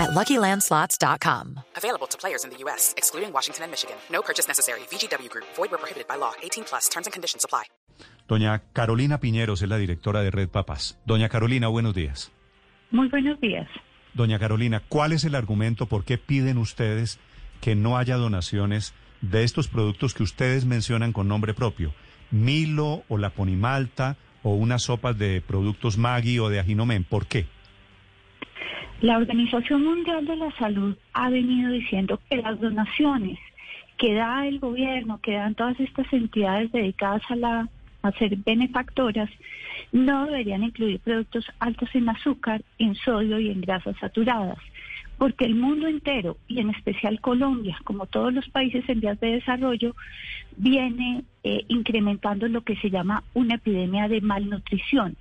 at LuckyLandSlots.com. Available to players in the U.S., excluding Washington and Michigan. No purchase necessary. VGW Group. Void where prohibited by law. 18 plus. Terms and conditions apply. Doña Carolina Piñeros es la directora de Red Papás. Doña Carolina, buenos días. Muy buenos días. Doña Carolina, ¿cuál es el argumento por qué piden ustedes que no haya donaciones de estos productos que ustedes mencionan con nombre propio? Milo o la Ponimalta o unas sopas de productos Maggi o de Aginomen. ¿Por qué? La Organización Mundial de la Salud ha venido diciendo que las donaciones que da el gobierno, que dan todas estas entidades dedicadas a, la, a ser benefactoras, no deberían incluir productos altos en azúcar, en sodio y en grasas saturadas, porque el mundo entero, y en especial Colombia, como todos los países en vías de desarrollo, viene eh, incrementando lo que se llama una epidemia de malnutrición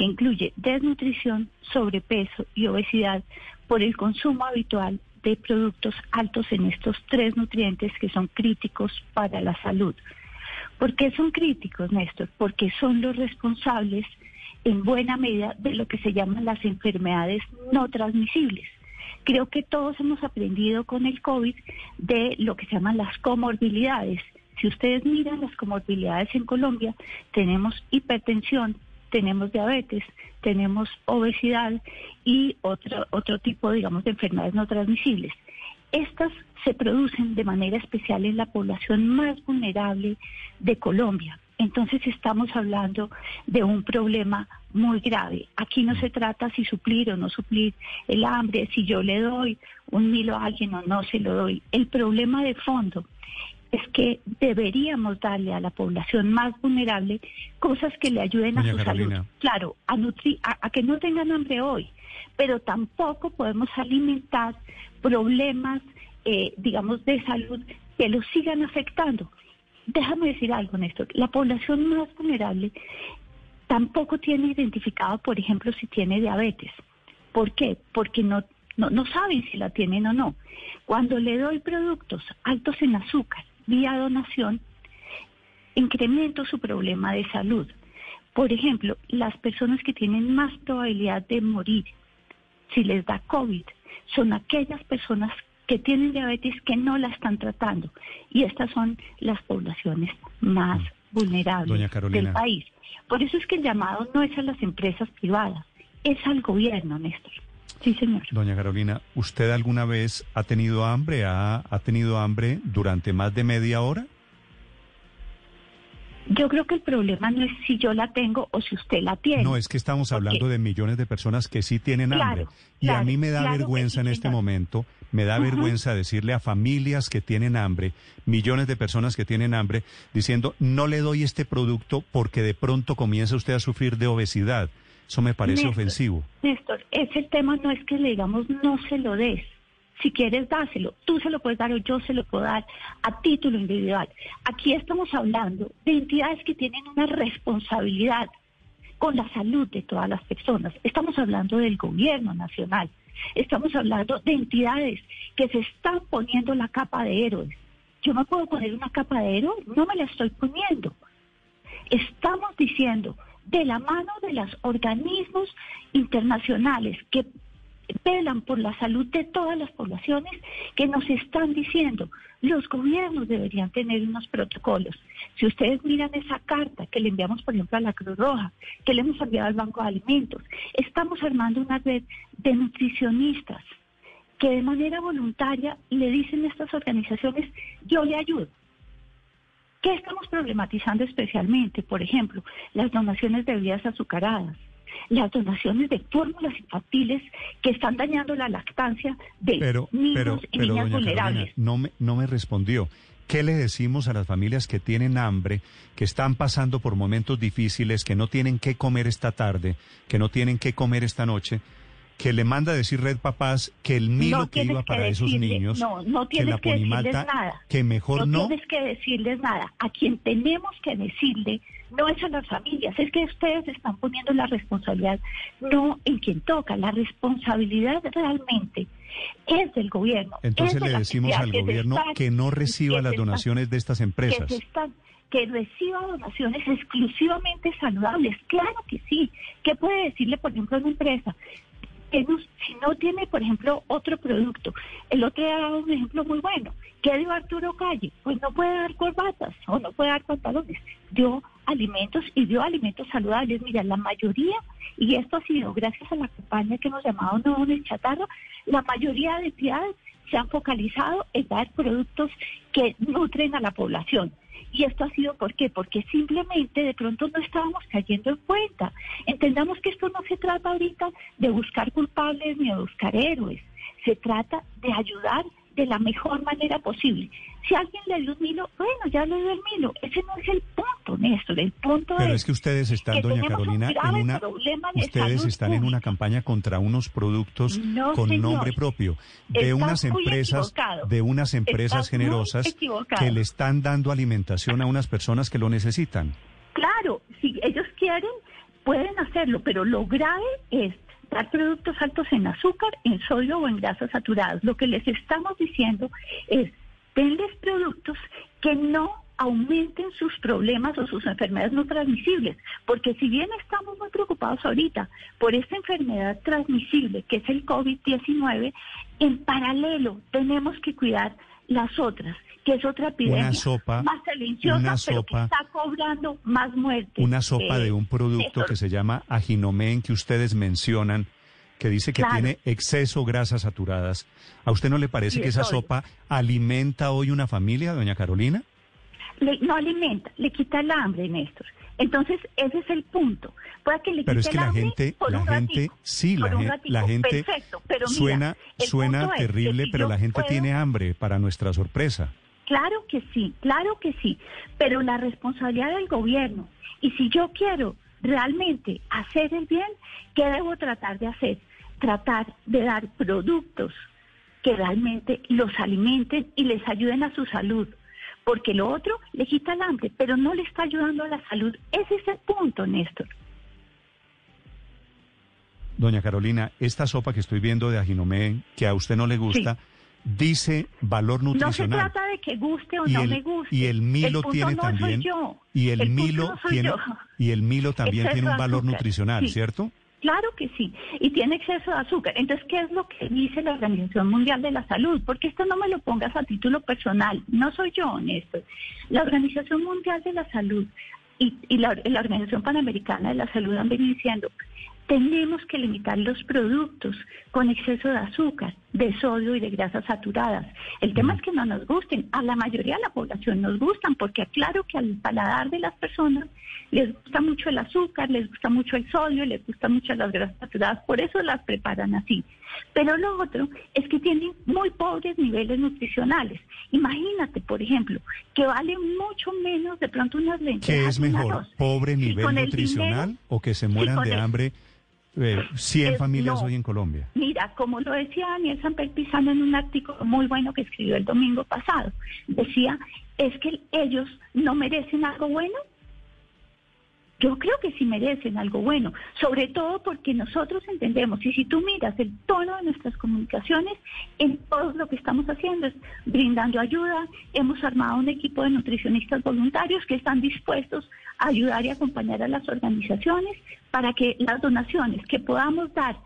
que incluye desnutrición, sobrepeso y obesidad por el consumo habitual de productos altos en estos tres nutrientes que son críticos para la salud. ¿Por qué son críticos, Néstor? Porque son los responsables en buena medida de lo que se llaman las enfermedades no transmisibles. Creo que todos hemos aprendido con el COVID de lo que se llaman las comorbilidades. Si ustedes miran las comorbilidades en Colombia, tenemos hipertensión, tenemos diabetes, tenemos obesidad y otro, otro tipo, digamos, de enfermedades no transmisibles. Estas se producen de manera especial en la población más vulnerable de Colombia. Entonces estamos hablando de un problema muy grave. Aquí no se trata si suplir o no suplir el hambre, si yo le doy un milo a alguien o no se lo doy. El problema de fondo es que deberíamos darle a la población más vulnerable cosas que le ayuden a su salud. Claro, a, a, que no tengan hambre hoy, pero tampoco podemos alimentar problemas, eh, digamos, de salud que los sigan afectando. Déjame decir algo, Néstor. La población más vulnerable tampoco tiene identificado, por ejemplo, si tiene diabetes. ¿Por qué? Porque no, no, no saben si la tienen o no. Cuando le doy productos altos en azúcar, vía donación, incremento su problema de salud. Por ejemplo, las personas que tienen más probabilidad de morir si les da COVID son aquellas personas que tienen diabetes que no la están tratando. Y estas son las poblaciones más vulnerables del país. Por eso es que el llamado no es a las empresas privadas, es al gobierno, Néstor. Sí, señor. Doña Carolina, ¿usted alguna vez ha tenido hambre? ¿Ha, ha tenido hambre durante más de media hora? Yo creo que el problema no es si yo la tengo o si usted la tiene. No, es que estamos hablando de millones de personas que sí tienen hambre. Y a mí me da vergüenza en este momento, me da vergüenza decirle a familias que tienen hambre, millones de personas que tienen hambre, diciendo, no le doy este producto porque de pronto comienza usted a sufrir de obesidad. Eso me parece ofensivo. Néstor, ese tema no es que le digamos no se lo des. Si quieres, dáselo. Tú se lo puedes dar o yo se lo puedo dar a título individual. Aquí estamos hablando de entidades que tienen una responsabilidad con la salud de todas las personas. Estamos hablando del gobierno nacional. Estamos hablando de entidades que se están poniendo la capa de héroes. Yo me puedo poner una capa de héroe, no me la estoy poniendo. Estamos diciendo de la mano de los organismos internacionales que velan por la salud de todas las poblaciones que nos están diciendo, los gobiernos deberían tener unos protocolos. Si ustedes miran esa carta que le enviamos, por ejemplo, a la Cruz Roja, que le hemos enviado al Banco de Alimentos, estamos armando una red de nutricionistas que de manera voluntaria le dicen a estas organizaciones, yo le ayudo. ¿Qué estamos problematizando especialmente? Por ejemplo, las donaciones de bebidas azucaradas, las donaciones de fórmulas infantiles que están dañando la lactancia de niños y niñas vulnerables. no, me, no me respondió. ¿Qué le decimos a las familias que tienen hambre, que están pasando por momentos difíciles, que no tienen qué comer esta tarde, que no tienen qué comer esta noche? Que le manda a decir Red Papás que el Milo que iba para esos niños, no, no que la que nada. que mejor no. No tienes que decirles nada. A quien tenemos que decirle no es a las familias, es que ustedes están poniendo la responsabilidad no en quien toca, la responsabilidad realmente es del gobierno. Entonces le decimos al que gobierno están- que no reciba que las están- donaciones de estas que empresas. están que reciba donaciones exclusivamente saludables. Claro que sí. ¿Qué puede decirle, por ejemplo, a una empresa? No- si no tiene, por ejemplo, otro producto. El otro día daba un ejemplo muy bueno. ¿Qué dio Arturo Calle? Pues no puede dar corbatas o no puede dar pantalones. Dio alimentos y dio alimentos saludables. Mira, la mayoría, y esto ha sido gracias a la campaña que hemos llamado No en el Chatarro, la mayoría de entidades se han focalizado en dar productos que nutren a la población. Y esto ha sido ¿por qué? Porque simplemente de pronto no estábamos cayendo en cuenta. Entendamos que esto no se trata ahorita de buscar culpables ni de buscar héroes. Se trata de ayudar de la mejor manera posible. Si alguien le dio un Milo, bueno, ya le dio el Milo. Ese no es el punto, Néstor. El punto Pero es, es que ustedes están, que doña un Carolina, en una de ustedes están en una campaña contra unos productos No, con señor. nombre propio de unas empresas de unas empresas Estás muy generosas equivocado. que le están dando alimentación a unas personas que lo necesitan. Claro, si ellos quieren, pueden hacerlo, pero lo grave es productos altos en azúcar, en sodio o en grasas saturadas. Lo que les estamos diciendo es, denles productos que no aumenten sus problemas o sus enfermedades no transmisibles, porque si bien estamos muy preocupados ahorita por esta enfermedad transmisible que es el COVID-19, en paralelo tenemos que cuidar las otras, que es otra epidemia sopa, más silenciosa, una pero que sopa- está cobrando más muertes. Una sopa Eh, de un producto que se llama aginomen que ustedes mencionan que dice que Claro. tiene exceso grasas saturadas. ¿A usted no le parece que esa sopa alimenta hoy una familia, doña Carolina? le- no alimenta, le quita el hambre, Néstor. Entonces, ese es el punto. Puede que le Pero es que la gente, la gente, ratico, sí, la, por un gen- ratico. la gente Perfecto, pero mira, suena, suena terrible, si pero la gente puedo- tiene hambre, para nuestra sorpresa. Claro que sí, claro que sí, pero la responsabilidad del gobierno. Y si yo quiero realmente hacer el bien, ¿qué debo tratar de hacer? Tratar de dar productos que realmente los alimenten y les ayuden a su salud. Porque lo otro le quita el hambre, pero no le está ayudando a la salud. Ese es el punto, Néstor. Doña Carolina, esta sopa que estoy viendo de aginomen, que a usted no le gusta, dice valor No se nutricional. trata de que guste o no el, me guste. y el Milo punto tiene no soy también yo. y el, Milo no tiene yo. y el Milo también Exceso tiene un valor azúcar, nutricional, sí. ¿cierto? Claro que sí, y tiene exceso de azúcar. Entonces, ¿qué es lo que dice la Organización Mundial de la Salud? Porque esto no me lo pongas a título personal, no soy yo, Néstor. La Organización Mundial de la Salud y, y la, la Organización Panamericana de la Salud han venido diciendo, tenemos que limitar los productos con exceso de azúcar, de sodio y de grasas saturadas. El tema es que no nos gusten. A la mayoría de la población nos gustan porque claro que al paladar de las personas les gusta mucho el azúcar, les gusta mucho el sodio, les gusta mucho las grasas saturadas, por eso las preparan así. Pero lo otro es que tienen muy pobres niveles nutricionales. Imagínate, por ejemplo, que vale mucho menos de pronto unas lentejas. ¿Qué es mejor, pobre nivel nutricional dinero- o que se mueran de el- hambre eh, 100 Es- familias no. hoy en Colombia? Mira, como lo decía Daniel Samper Pizano en un artículo muy bueno que escribió el domingo pasado, decía, es que ellos no merecen algo bueno. Yo creo que sí merecen algo bueno, sobre todo porque nosotros entendemos, y si tú miras el tono de nuestras comunicaciones, en todo lo que estamos haciendo es brindando ayuda, hemos armado un equipo de nutricionistas voluntarios que están dispuestos a ayudar y acompañar a las organizaciones para que las donaciones que podamos dar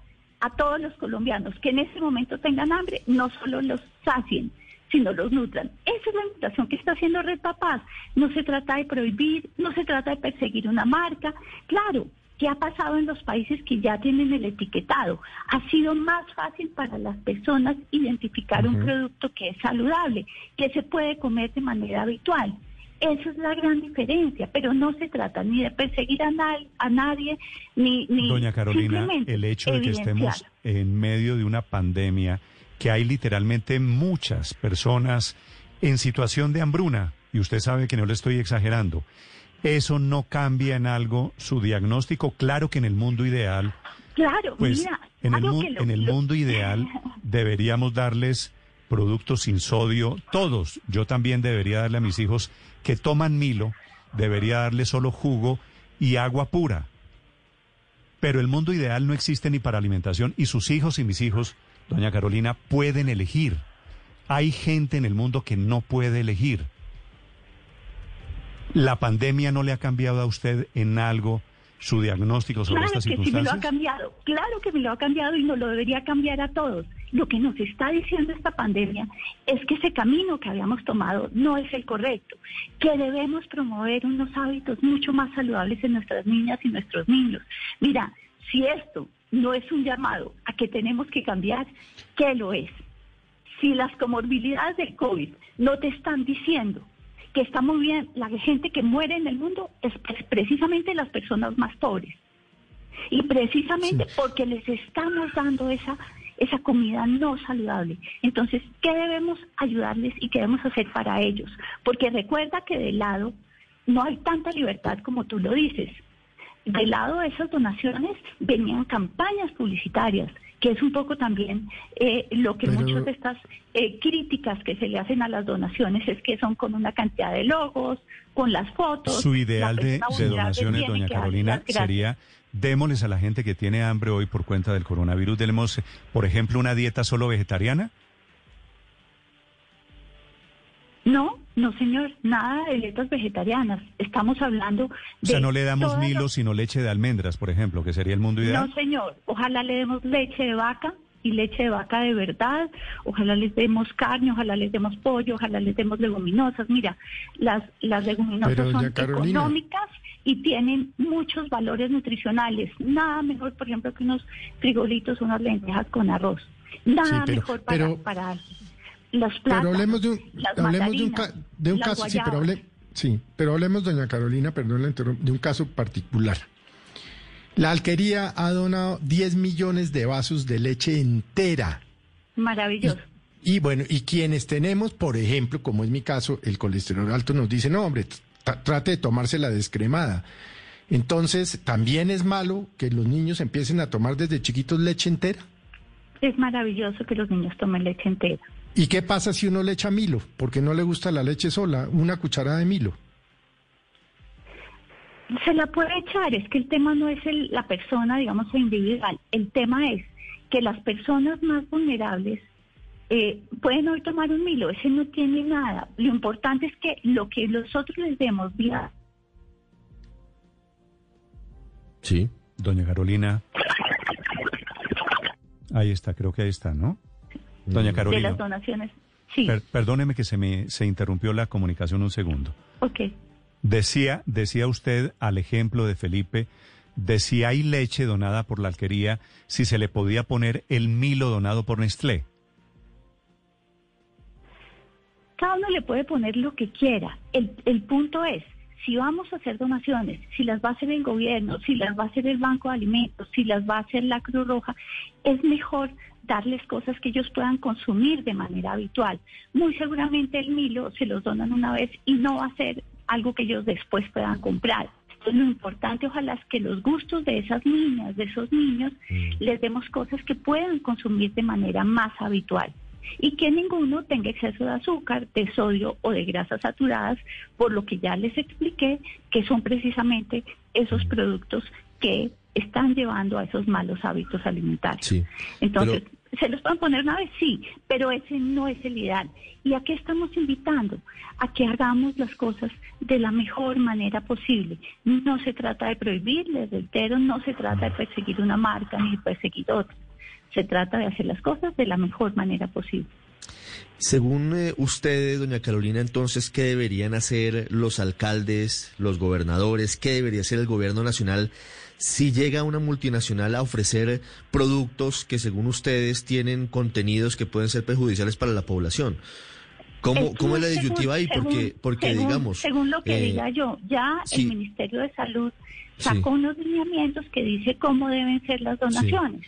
a todos los colombianos que en ese momento tengan hambre, no solo los sacien, sino los nutran. Esa es la invitación que está haciendo Red Papás. No se trata de prohibir, no se trata de perseguir una marca. Claro, ¿qué ha pasado en los países que ya tienen el etiquetado? Ha sido más fácil para las personas identificar un producto que es saludable, que se puede comer de manera habitual. Esa es la gran diferencia, pero no se trata ni de perseguir a, na- a nadie, ni, ni Doña Carolina, el hecho de que estemos en medio de una pandemia, que hay literalmente muchas personas en situación de hambruna, y usted sabe que no le estoy exagerando, eso no cambia en algo su diagnóstico. Claro que en el mundo ideal Claro, Pues mira, en el, algo mu- que lo- en el lo- mundo ideal deberíamos darles productos sin sodio, todos. Yo también debería darle a mis hijos que toman Milo, debería darle solo jugo y agua pura. Pero el mundo ideal no existe ni para alimentación y sus hijos y mis hijos, doña Carolina, pueden elegir. Hay gente en el mundo que no puede elegir. ¿La pandemia no le ha cambiado a usted en algo su diagnóstico sobre Claro estas que sí me lo ha circunstancias? cambiado, claro que me lo ha cambiado y nos lo debería cambiar a todos. Lo que nos está diciendo esta pandemia es que ese camino que habíamos tomado no es el correcto, que debemos promover unos hábitos mucho más saludables en nuestras niñas y nuestros niños. Mira, si esto no es un llamado a que tenemos que cambiar, ¿qué lo es? Si las comorbilidades del COVID no te están diciendo que está muy bien, la gente que muere en el mundo es es precisamente las personas más pobres. Y precisamente porque les estamos dando esa, esa comida no saludable. Entonces, ¿qué debemos ayudarles y qué debemos hacer para ellos? Porque recuerda que de lado no hay tanta libertad como tú lo dices. Del lado de esas donaciones venían campañas publicitarias, que es un poco también eh, lo que Pero- muchas de estas eh, críticas que se le hacen a las donaciones es que son con una cantidad de logos, con las fotos. Su ideal de, de donaciones, doña Carolina, sería démosles a la gente que tiene hambre hoy por cuenta del coronavirus, demos, por ejemplo, una dieta solo vegetariana. No, no señor, nada de dietas vegetarianas. Estamos hablando de... O sea, no le damos Milo, las- sino leche de almendras, por ejemplo, que sería el mundo ideal. No, señor. Ojalá le demos leche de vaca y leche de vaca de verdad. Ojalá les demos carne, ojalá les demos pollo, ojalá les demos leguminosas. Mira, las, las leguminosas Pero, son Carolina. económicas y tienen muchos valores nutricionales. Nada mejor, por ejemplo, que unos frijolitos, unas lentejas con arroz. Nada Sí, pero- mejor para, pero- para Pero hablemos de un, las hablemos de un, de un caso, sí, pero, hable- sí, pero hablemos, doña Carolina, perdón, la de un caso particular. La alquería ha donado 10 millones de vasos de leche entera. Maravilloso. Y bueno, y quienes tenemos, por ejemplo, como es mi caso, el colesterol alto nos dice, no, hombre, tra- trate de tomársela descremada. Entonces, ¿también es malo que los niños empiecen a tomar desde chiquitos leche entera? Es maravilloso que los niños tomen leche entera. ¿Y qué pasa si uno le echa Milo? Porque no le gusta la leche sola, una cucharada de Milo. Se la puede echar, es que el tema no es el- la persona, digamos, individual. El tema es que las personas más vulnerables eh, pueden hoy tomar un Milo, ese no tiene nada. Lo importante es que lo que nosotros les demos vía Sí. Doña Carolina. Ahí está, creo que ahí está, ¿no? Doña de Carolina. las donaciones. Sí, per- perdóneme que se me se interrumpió la comunicación un segundo. ok. Decía, decía usted al ejemplo de Felipe, de si hay leche donada por la alquería, si se le podía poner el Milo donado por Nestlé. Cada uno le puede poner lo que quiera. El, el punto es, si vamos a hacer donaciones, si las va a hacer el gobierno, si las va a hacer el Banco de Alimentos, si las va a hacer la Cruz Roja, es mejor darles cosas que ellos puedan consumir de manera habitual. Muy seguramente el Milo se los donan una vez y no va a ser algo que ellos después puedan comprar. Entonces lo importante ojalá es que los gustos de esas niñas, de esos niños, les demos cosas que puedan consumir de manera más habitual y que ninguno tenga exceso de azúcar, de sodio o de grasas saturadas, por lo que ya les expliqué que son precisamente esos productos que están llevando a esos malos hábitos alimentarios. Sí. Entonces, ¿se los pueden poner una vez? Sí, pero ese no es el ideal. ¿Y a qué estamos invitando? A que hagamos las cosas de la mejor manera posible. No se trata de prohibir, les reitero, no se trata de perseguir una marca ni de perseguir otra. Se trata de hacer las cosas de la mejor manera posible. Según eh, ustedes, doña Carolina, entonces, ¿qué deberían hacer los alcaldes, los gobernadores? ¿Qué debería hacer el gobierno nacional si llega una multinacional a ofrecer productos que, según ustedes, tienen contenidos que pueden ser perjudiciales para la población? ¿Cómo, Es cómo es la disyuntiva ahí? Porque, según- porque según- digamos... Según lo que eh, diga yo, ya sí. el Ministerio de Salud sacó Sí. unos lineamientos que dice cómo deben ser las donaciones.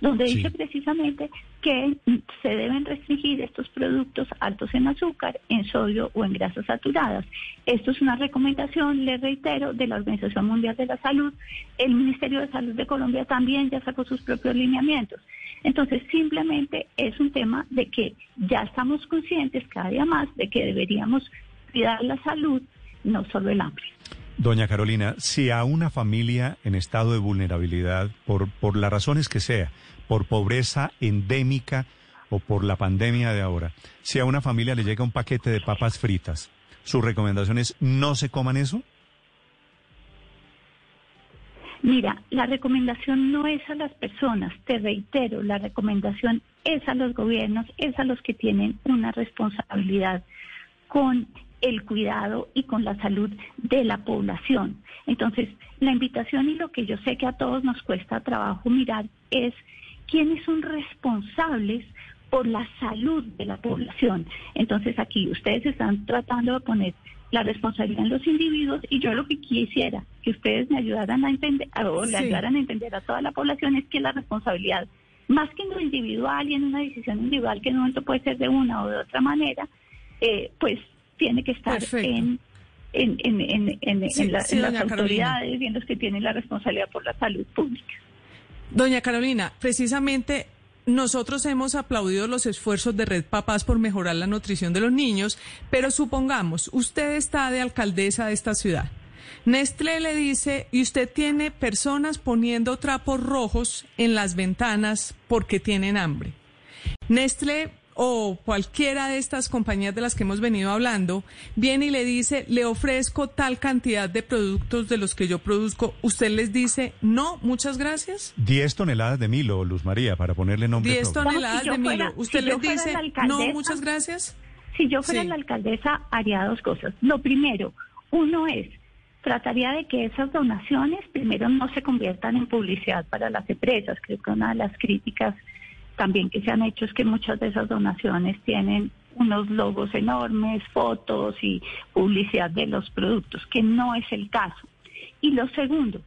donde dice precisamente que se deben restringir estos productos altos en azúcar, en sodio o en grasas saturadas. Esto es una recomendación, le reitero, de la Organización Mundial de la Salud. El Ministerio de Salud de Colombia también ya sacó sus propios lineamientos. Entonces, simplemente es un tema de que ya estamos conscientes cada día más de que deberíamos cuidar la salud, no solo el hambre. Doña Carolina, si a una familia en estado de vulnerabilidad, por, por las razones que sea, por pobreza endémica o por la pandemia de ahora, si a una familia le llega un paquete de papas fritas, ¿su recomendación es no se coman eso? Mira, la recomendación no es a las personas, te reitero, la recomendación es a los gobiernos, es a los que tienen una responsabilidad con el cuidado y con la salud de la población. Entonces, la invitación y lo que yo sé que a todos nos cuesta trabajo mirar es quiénes son responsables por la salud de la población. Entonces, aquí ustedes están tratando de poner la responsabilidad en los individuos y yo lo que quisiera que ustedes me ayudaran a entender o le ayudaran a entender a toda la población es que la responsabilidad más que en lo individual y en una decisión individual que en un momento puede ser de una o de otra manera, eh, pues tiene que estar en, en, en, en, las autoridades y en los que tienen la responsabilidad por la salud pública. Doña Carolina, precisamente nosotros hemos aplaudido los esfuerzos de Red Papás por mejorar la nutrición de los niños, pero supongamos, usted está de alcaldesa de esta ciudad. Nestlé le dice, y usted tiene personas poniendo trapos rojos en las ventanas porque tienen hambre. Nestlé o cualquiera de estas compañías de las que hemos venido hablando viene y le dice, le ofrezco tal cantidad de productos de los que yo produzco, usted les dice, no, muchas gracias. 10 toneladas de Milo, Luz María, para ponerle nombre. 10 toneladas de Milo. ¿Usted les dice, no, muchas gracias? Si yo fuera la alcaldesa, haría dos cosas. Lo primero, uno es, trataría de que esas donaciones primero no se conviertan en publicidad para las empresas. Creo que una de las críticas también que se han hecho es que muchas de esas donaciones tienen unos logos enormes, fotos y publicidad de los productos, que no es el caso. Y lo segundo,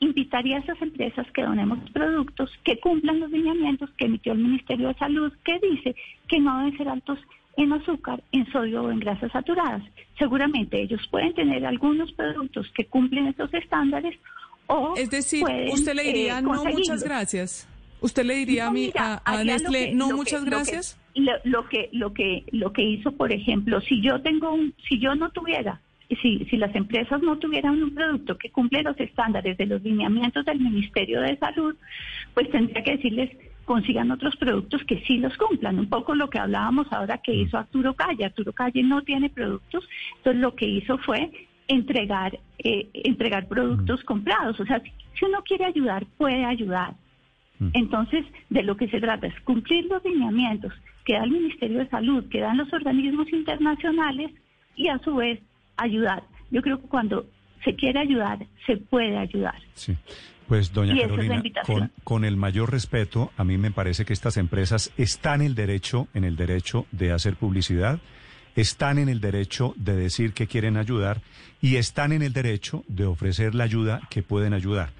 invitaría a esas empresas que donemos productos que cumplan los lineamientos que emitió el Ministerio de Salud, que dice que no deben ser altos en azúcar, en sodio o en grasas saturadas. Seguramente ellos pueden tener algunos productos que cumplen estos estándares o... Es decir, usted le diría eh, no, muchas gracias. ¿Usted le diría a, mí, a, Nestlé, no, muchas gracias? Lo que, lo, que, lo que hizo, por ejemplo, si yo tengo un, si yo no tuviera, si, si las empresas no tuvieran un producto que cumple los estándares de los lineamientos del Ministerio de Salud, pues tendría que decirles, consigan otros productos que sí los cumplan. Un poco lo que hablábamos ahora que hizo Arturo Calle. Arturo Calle no tiene productos, entonces lo que hizo fue entregar, eh, entregar productos comprados. O sea, si uno quiere ayudar, puede ayudar. Mm. Entonces, de lo que se trata es cumplir los lineamientos que da el Ministerio de Salud, que dan los organismos internacionales y a su vez ayudar. Yo creo que cuando se quiere ayudar, se puede ayudar. Sí. Pues, doña Carolina, con, con, el mayor respeto, a mí me parece que estas empresas están en el derecho, en el derecho de hacer publicidad, están en el derecho de decir que quieren ayudar y están en el derecho de ofrecer la ayuda que pueden ayudar.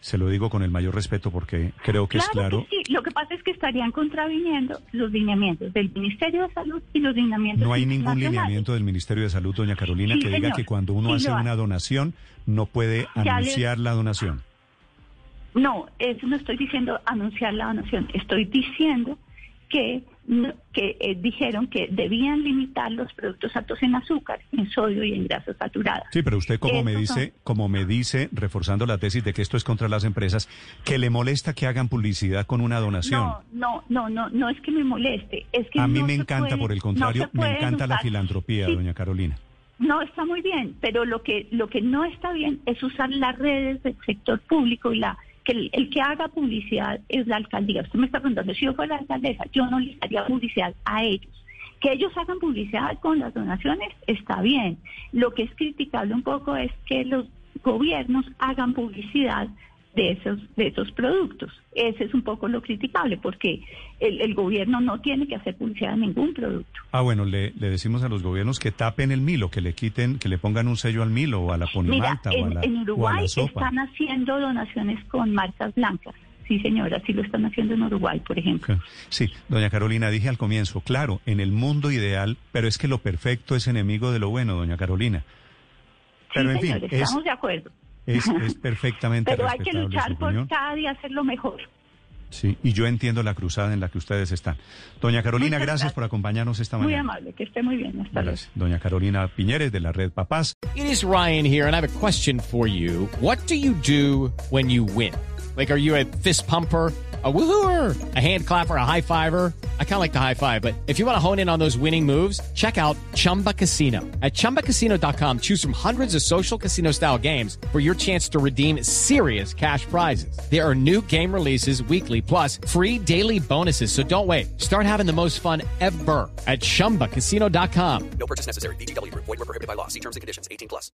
Se lo digo con el mayor respeto porque creo que es claro. sí. Lo que pasa es que estarían contraviniendo los lineamientos del Ministerio de Salud y los lineamientos. No hay ningún lineamiento del Ministerio de Salud, doña Carolina, que diga que cuando uno hace una donación no puede anunciar la donación. No, eso no estoy diciendo anunciar la donación. Estoy diciendo que que eh, dijeron que debían limitar los productos altos en azúcar, en sodio y en grasas saturadas. Sí, pero usted como me dice, como me dice, reforzando la tesis de que esto es contra las empresas, que le molesta que hagan publicidad con una donación. No, no, no, no, no es que me moleste, es que a mí me encanta, por el contrario, me encanta la filantropía, doña Carolina. No está muy bien, pero lo que lo que no está bien es usar las redes del sector público y la que el, que haga publicidad es la alcaldía. Usted me está preguntando, si yo fuera la alcaldesa, yo no le haría publicidad a ellos. Que ellos hagan publicidad con las donaciones está bien. Lo que es criticable un poco es que los gobiernos hagan publicidad de esos, de esos productos. Ese es un poco lo criticable, porque el, gobierno no tiene que hacer publicidad a ningún producto. Ah, bueno, le, le, decimos a los gobiernos que tapen el Milo, que le quiten, que le pongan un sello al Milo o a la Ponimalta o a la En Uruguay están haciendo donaciones con marcas blancas. Sí, señora, así lo están haciendo en Uruguay, por ejemplo. Sí, doña Carolina, dije al comienzo, claro, en el mundo ideal, pero es que lo perfecto es enemigo de lo bueno, doña Carolina. Pero en fin, estamos de acuerdo. Es, perfectamente Pero hay que luchar por cada día hacerlo mejor. Sí, y yo entiendo la cruzada en la que ustedes están. Doña Carolina, gracias, por acompañarnos esta mañana. Muy amable, que esté muy bien. Hasta luego. Doña Carolina Piñeres de la Red Papás. It is Ryan here, and I have a question for you. What do you do when you win? Like, are you a fist pumper? a woohooer, a hand clapper, a high fiver. I kind of like the high five, but if you want to hone in on those winning moves, check out Chumba Casino. At ChumbaCasino.com, choose from hundreds of social casino style games for your chance to redeem serious cash prizes. There are new game releases weekly, plus free daily bonuses. So don't wait. Start having the most fun ever at ChumbaCasino.com. No purchase necessary. BGW. Void were prohibited by law. See terms and conditions. 18 plus.